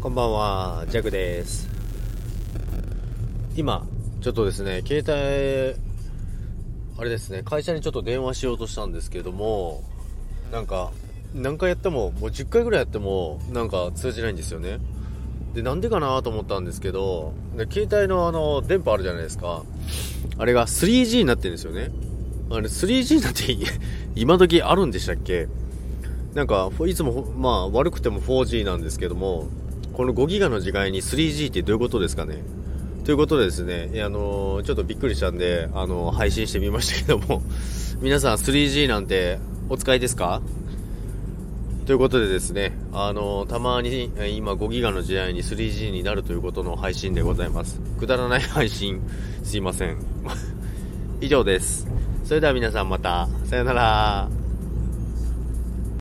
こんばんは、ジャクです。今、ちょっとですね、携帯、あれですね、会社にちょっと電話しようとしたんですけども、なんか、何回やっても、もう10回ぐらいやっても、なんか通じないんですよね。で、なんでかなと思ったんですけど、で携帯のあの、電波あるじゃないですか。あれが 3G になってるんですよね。あれ 3G になんて 今時あるんでしたっけ？なんか、いつも、まあ、悪くても 4G なんですけども、この5ギガの時代に 3G ってどういうことですかね？ということでですね、あのちょっとびっくりしたんで、あの配信してみましたけども、皆さん 3G なんてお使いですか？ということでですね、あのたまに今5ギガの時代に 3G になるということの配信でございます。くだらない配信、すいません。以上です。それでは皆さんまた、さよなら。